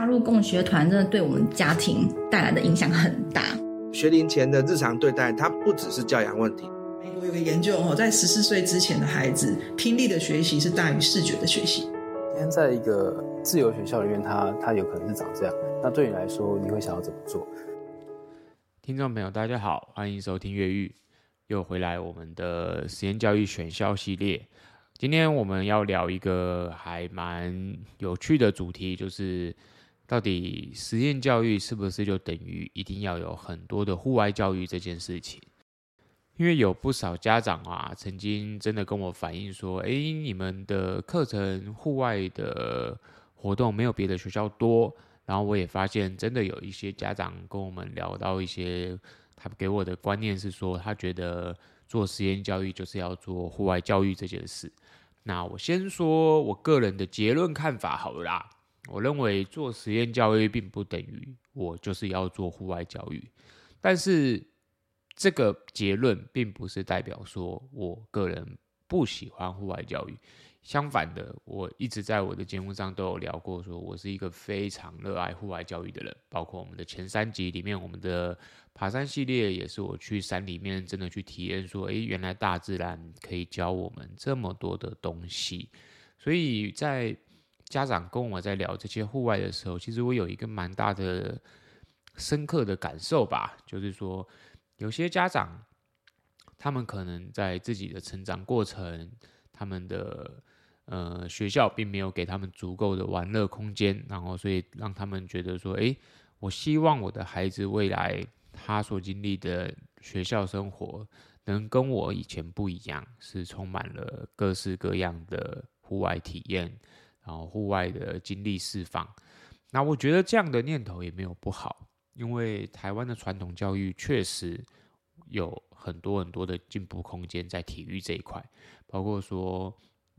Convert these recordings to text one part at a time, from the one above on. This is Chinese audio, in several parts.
加入共学团，真的对我们家庭带来的影响很大。学龄前的日常对待，它不只是教养问题。美国有个研究哦，在十四岁之前的孩子，听力的学习是大于视觉的学习。今天在一个自由学校里面，他他有可能是长这样。那对你来说，你会想要怎么做？听众朋友，大家好，欢迎收听越狱，又回来我们的实验教育选校系列。今天我们要聊一个还蛮有趣的主题，就是到底实验教育是不是就等于一定要有很多的户外教育这件事情？因为有不少家长啊，曾经真的跟我反映说：“诶，你们的课程户外的活动没有别的学校多。”然后我也发现，真的有一些家长跟我们聊到一些，他给我的观念是说，他觉得做实验教育就是要做户外教育这件事。那我先说我个人的结论看法好了啦。我认为做实验教育并不等于我就是要做户外教育，但是这个结论并不是代表说我个人不喜欢户外教育。相反的，我一直在我的节目上都有聊过，说我是一个非常热爱户外教育的人。包括我们的前三集里面，我们的爬山系列也是我去山里面真的去体验，说，诶，原来大自然可以教我们这么多的东西。所以在家长跟我在聊这些户外的时候，其实我有一个蛮大的深刻的感受吧，就是说，有些家长他们可能在自己的成长过程，他们的呃，学校并没有给他们足够的玩乐空间，然后所以让他们觉得说，诶，我希望我的孩子未来他所经历的学校生活能跟我以前不一样，是充满了各式各样的户外体验，然后户外的精力释放。那我觉得这样的念头也没有不好，因为台湾的传统教育确实有很多很多的进步空间在体育这一块，包括说，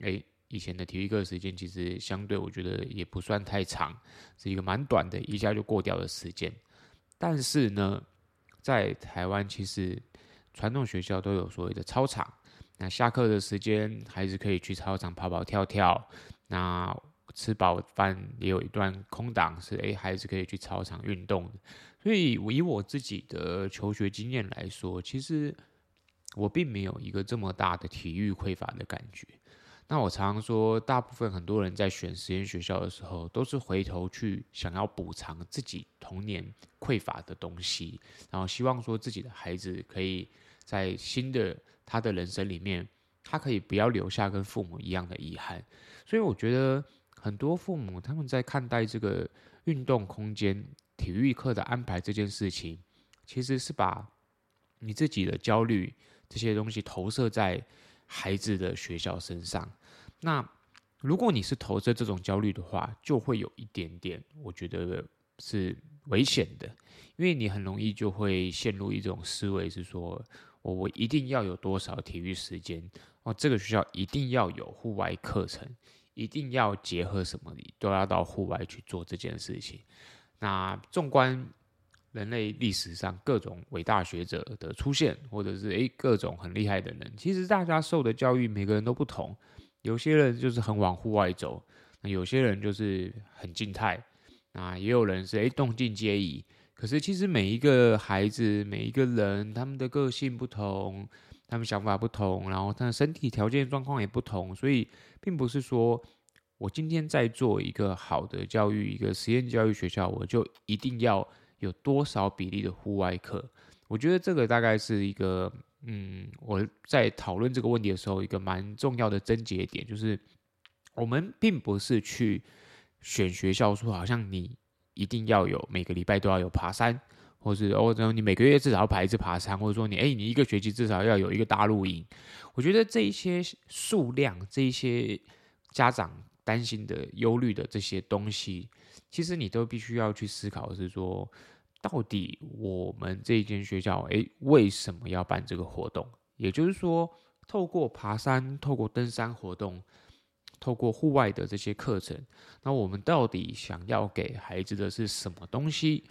诶。以前的体育课时间其实相对，我觉得也不算太长，是一个蛮短的，一下就过掉的时间。但是呢，在台湾其实传统学校都有所谓的操场，那下课的时间还是可以去操场跑跑跳跳，那吃饱饭也有一段空档是诶，孩子可以去操场运动。所以以我自己的求学经验来说，其实我并没有一个这么大的体育匮乏的感觉。那我常常说，大部分很多人在选实验学校的时候，都是回头去想要补偿自己童年匮乏的东西，然后希望说自己的孩子可以在新的他的人生里面，他可以不要留下跟父母一样的遗憾。所以我觉得很多父母他们在看待这个运动空间、体育课的安排这件事情，其实是把你自己的焦虑这些东西投射在。孩子的学校身上，那如果你是投射这种焦虑的话，就会有一点点，我觉得是危险的，因为你很容易就会陷入一种思维，是说我我一定要有多少体育时间哦，这个学校一定要有户外课程，一定要结合什么，你都要到户外去做这件事情。那纵观。人类历史上各种伟大学者的出现，或者是诶各种很厉害的人，其实大家受的教育每个人都不同。有些人就是很往户外走，那有些人就是很静态，啊，也有人是诶动静皆宜。可是其实每一个孩子，每一个人，他们的个性不同，他们想法不同，然后他的身体条件状况也不同，所以并不是说我今天在做一个好的教育，一个实验教育学校，我就一定要。有多少比例的户外课？我觉得这个大概是一个，嗯，我在讨论这个问题的时候，一个蛮重要的症结点，就是我们并不是去选学校说，好像你一定要有每个礼拜都要有爬山，或是哦，你每个月至少要爬一次爬山，或者说你哎，你一个学期至少要有一个大露营。我觉得这一些数量，这一些家长担心的、忧虑的这些东西，其实你都必须要去思考，是说。到底我们这一间学校，诶，为什么要办这个活动？也就是说，透过爬山、透过登山活动、透过户外的这些课程，那我们到底想要给孩子的是什么东西？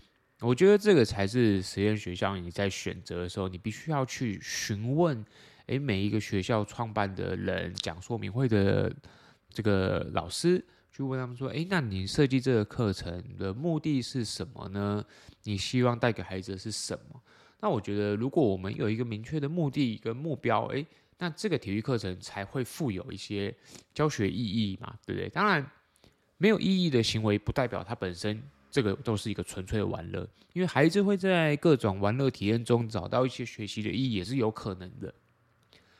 我觉得这个才是实验学校你在选择的时候，你必须要去询问，诶，每一个学校创办的人、讲说明会的这个老师。去问他们说：“诶，那你设计这个课程的目的是什么呢？你希望带给孩子的是什么？”那我觉得，如果我们有一个明确的目的跟目标，诶，那这个体育课程才会富有一些教学意义嘛，对不对？当然，没有意义的行为不代表它本身这个都是一个纯粹的玩乐，因为孩子会在各种玩乐体验中找到一些学习的意义，也是有可能的。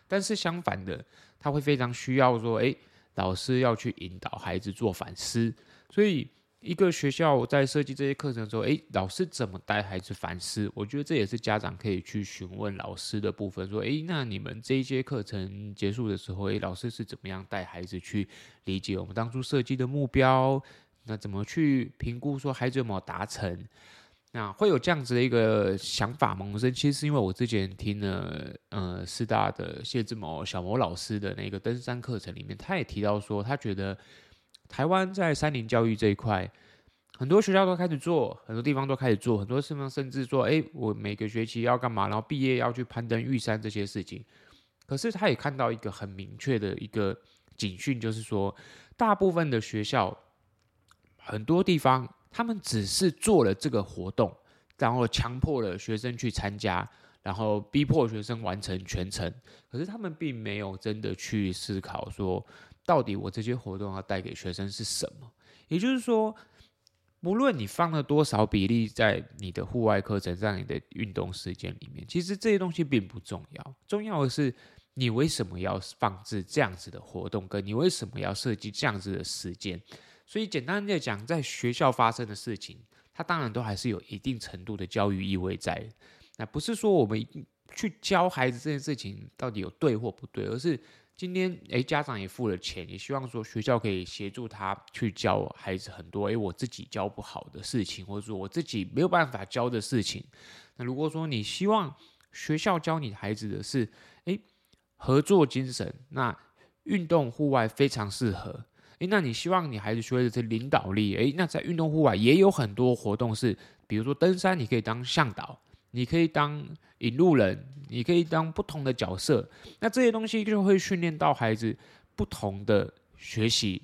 但是相反的，他会非常需要说，诶，老师要去引导孩子做反思。所以，一个学校在设计这些课程的时候，诶，老师怎么带孩子反思？我觉得这也是家长可以去询问老师的部分。说，诶，那你们这一节课程结束的时候，诶，老师是怎么样带孩子去理解我们当初设计的目标？那怎么去评估说孩子有没有达成？那会有这样子的一个想法萌生，其实是因为我之前听了呃师大的谢志谋小谋老师的那个登山课程里面，他也提到说，他觉得台湾在山林教育这一块，很多学校都开始做，很多地方都开始做，很多地方甚至说，哎，我每个学期要干嘛，然后毕业要去攀登玉山这些事情。可是他也看到一个很明确的一个警讯，就是说，大部分的学校，很多地方。他们只是做了这个活动，然后强迫了学生去参加，然后逼迫学生完成全程。可是他们并没有真的去思考说，到底我这些活动要带给学生是什么？也就是说，不论你放了多少比例在你的户外课程，在你的运动时间里面，其实这些东西并不重要。重要的是你为什么要放置这样子的活动，跟你为什么要设计这样子的时间。所以简单的讲，在学校发生的事情，它当然都还是有一定程度的教育意味在。那不是说我们去教孩子这件事情到底有对或不对，而是今天诶，家长也付了钱，也希望说学校可以协助他去教孩子很多诶，我自己教不好的事情，或者说我自己没有办法教的事情。那如果说你希望学校教你孩子的是诶，合作精神，那运动户外非常适合。诶，那你希望你孩子学的是领导力？诶，那在运动户外也有很多活动是，比如说登山，你可以当向导，你可以当引路人，你可以当不同的角色。那这些东西就会训练到孩子不同的学习。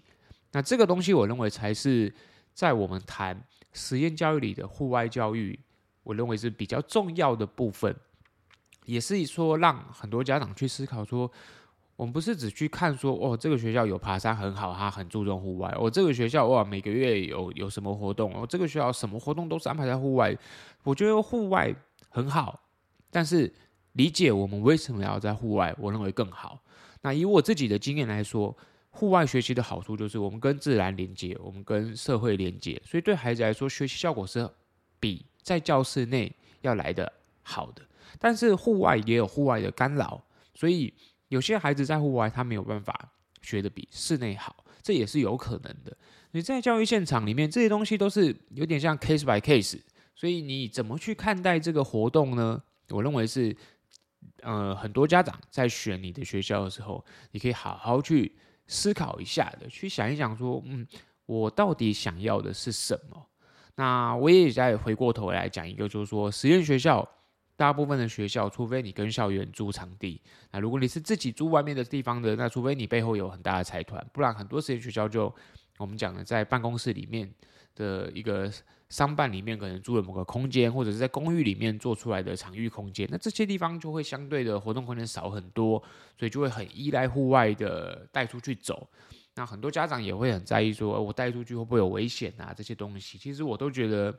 那这个东西，我认为才是在我们谈实验教育里的户外教育，我认为是比较重要的部分，也是说让很多家长去思考说。我们不是只去看说哦，这个学校有爬山很好，他很注重户外。我、这个学校哇，每个月有有什么活动？哦，这个学校什么活动都是安排在户外。我觉得户外很好，但是理解我们为什么要在户外，我认为更好。那以我自己的经验来说，户外学习的好处就是我们跟自然连接，我们跟社会连接，所以对孩子来说，学习效果是比在教室内要来得好的。但是户外也有户外的干扰，所以。有些孩子在户外，他没有办法学的比室内好，这也是有可能的。你在教育现场里面，这些东西都是有点像 case by case，所以你怎么去看待这个活动呢？我认为是，呃，很多家长在选你的学校的时候，你可以好好去思考一下的，去想一想说，嗯，我到底想要的是什么？那我也再回过头来讲一个，就是说实验学校。大部分的学校，除非你跟校园租场地，那如果你是自己租外面的地方的，那除非你背后有很大的财团，不然很多实验学校就我们讲的在办公室里面的一个商办里面，可能租了某个空间，或者是在公寓里面做出来的场域空间，那这些地方就会相对的活动空间少很多，所以就会很依赖户外的带出去走。那很多家长也会很在意说，我带出去会不会有危险啊？这些东西，其实我都觉得。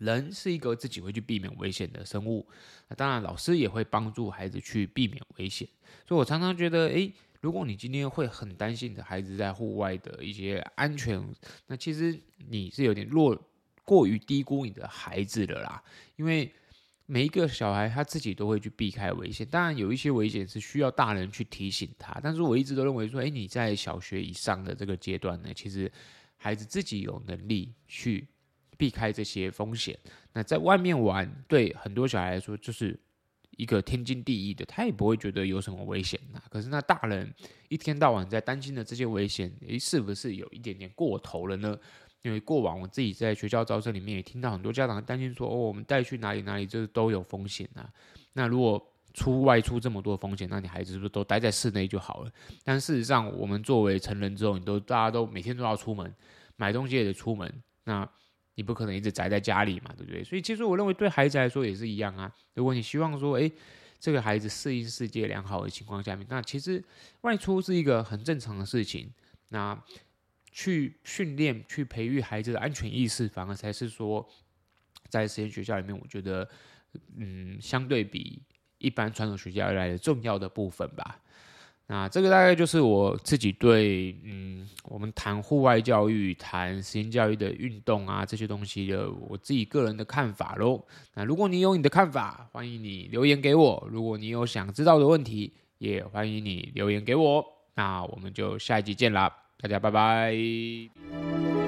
人是一个自己会去避免危险的生物，那当然老师也会帮助孩子去避免危险。所以我常常觉得，诶，如果你今天会很担心你的孩子在户外的一些安全，那其实你是有点弱，过于低估你的孩子了啦。因为每一个小孩他自己都会去避开危险，当然有一些危险是需要大人去提醒他。但是我一直都认为说，诶，你在小学以上的这个阶段呢，其实孩子自己有能力去。避开这些风险，那在外面玩，对很多小孩来说就是一个天经地义的，他也不会觉得有什么危险呐。可是那大人一天到晚在担心的这些危险，诶，是不是有一点点过头了呢？因为过往我自己在学校招生里面也听到很多家长担心说，哦，我们带去哪里哪里，就是都有风险呐。那如果出外出这么多风险，那你孩子是不是都待在室内就好了？但事实上，我们作为成人之后，你都大家都每天都要出门买东西也得出门，那你不可能一直宅在家里嘛，对不对？所以其实我认为对孩子来说也是一样啊。如果你希望说，诶，这个孩子适应世界良好的情况下面，那其实外出是一个很正常的事情。那去训练、去培育孩子的安全意识，反而才是说在实验学校里面，我觉得，嗯，相对比。一般传统学校来的重要的部分吧，那这个大概就是我自己对嗯，我们谈户外教育、谈时间教育的运动啊这些东西的我自己个人的看法喽。那如果你有你的看法，欢迎你留言给我；如果你有想知道的问题，也欢迎你留言给我。那我们就下一集见啦，大家拜拜。